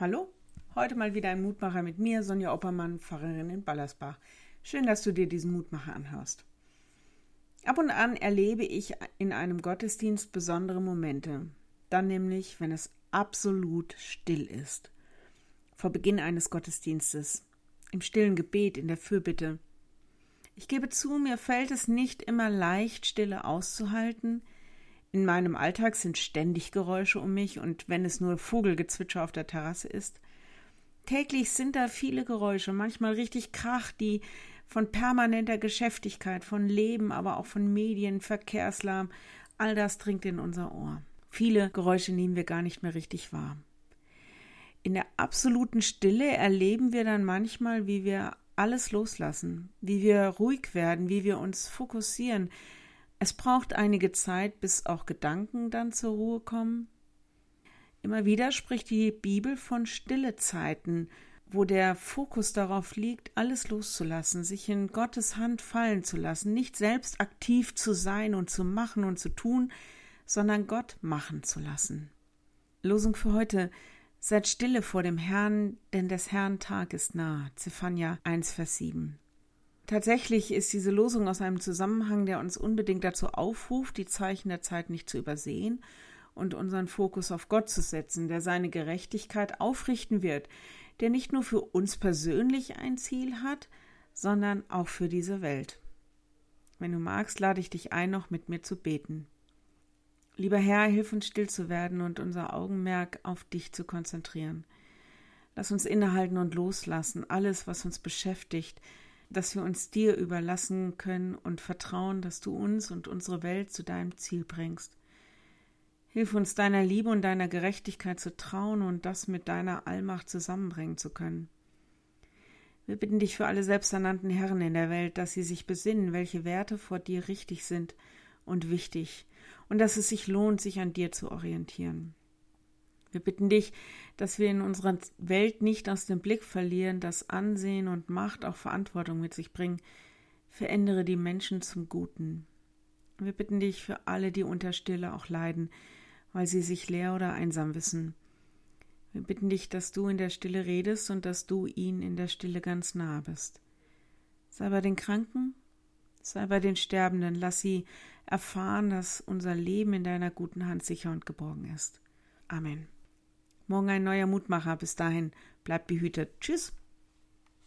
Hallo, heute mal wieder ein Mutmacher mit mir, Sonja Oppermann, Pfarrerin in Ballersbach. Schön, dass du dir diesen Mutmacher anhörst. Ab und an erlebe ich in einem Gottesdienst besondere Momente. Dann nämlich, wenn es absolut still ist. Vor Beginn eines Gottesdienstes, im stillen Gebet, in der Fürbitte. Ich gebe zu, mir fällt es nicht immer leicht, Stille auszuhalten, in meinem Alltag sind ständig Geräusche um mich und wenn es nur Vogelgezwitscher auf der Terrasse ist. Täglich sind da viele Geräusche, manchmal richtig Krach, die von permanenter Geschäftigkeit, von Leben, aber auch von Medien, Verkehrslärm, all das dringt in unser Ohr. Viele Geräusche nehmen wir gar nicht mehr richtig wahr. In der absoluten Stille erleben wir dann manchmal, wie wir alles loslassen, wie wir ruhig werden, wie wir uns fokussieren, es braucht einige Zeit, bis auch Gedanken dann zur Ruhe kommen. Immer wieder spricht die Bibel von stille Zeiten, wo der Fokus darauf liegt, alles loszulassen, sich in Gottes Hand fallen zu lassen, nicht selbst aktiv zu sein und zu machen und zu tun, sondern Gott machen zu lassen. Losung für heute Seid stille vor dem Herrn, denn des Herrn Tag ist nah. Zephania 1, Vers 7. Tatsächlich ist diese Losung aus einem Zusammenhang, der uns unbedingt dazu aufruft, die Zeichen der Zeit nicht zu übersehen und unseren Fokus auf Gott zu setzen, der seine Gerechtigkeit aufrichten wird, der nicht nur für uns persönlich ein Ziel hat, sondern auch für diese Welt. Wenn du magst, lade ich dich ein, noch mit mir zu beten. Lieber Herr, hilf uns still zu werden und unser Augenmerk auf dich zu konzentrieren. Lass uns innehalten und loslassen, alles, was uns beschäftigt, dass wir uns dir überlassen können und vertrauen, dass du uns und unsere Welt zu deinem Ziel bringst. Hilf uns deiner Liebe und deiner Gerechtigkeit zu trauen und das mit deiner Allmacht zusammenbringen zu können. Wir bitten dich für alle selbsternannten Herren in der Welt, dass sie sich besinnen, welche Werte vor dir richtig sind und wichtig, und dass es sich lohnt, sich an dir zu orientieren. Wir bitten dich, dass wir in unserer Welt nicht aus dem Blick verlieren, dass Ansehen und Macht auch Verantwortung mit sich bringen. Verändere die Menschen zum Guten. Wir bitten dich für alle, die unter Stille auch leiden, weil sie sich leer oder einsam wissen. Wir bitten dich, dass du in der Stille redest und dass du ihnen in der Stille ganz nah bist. Sei bei den Kranken, sei bei den Sterbenden, lass sie erfahren, dass unser Leben in deiner guten Hand sicher und geborgen ist. Amen. Morgen ein neuer Mutmacher. Bis dahin, bleibt behütet. Tschüss.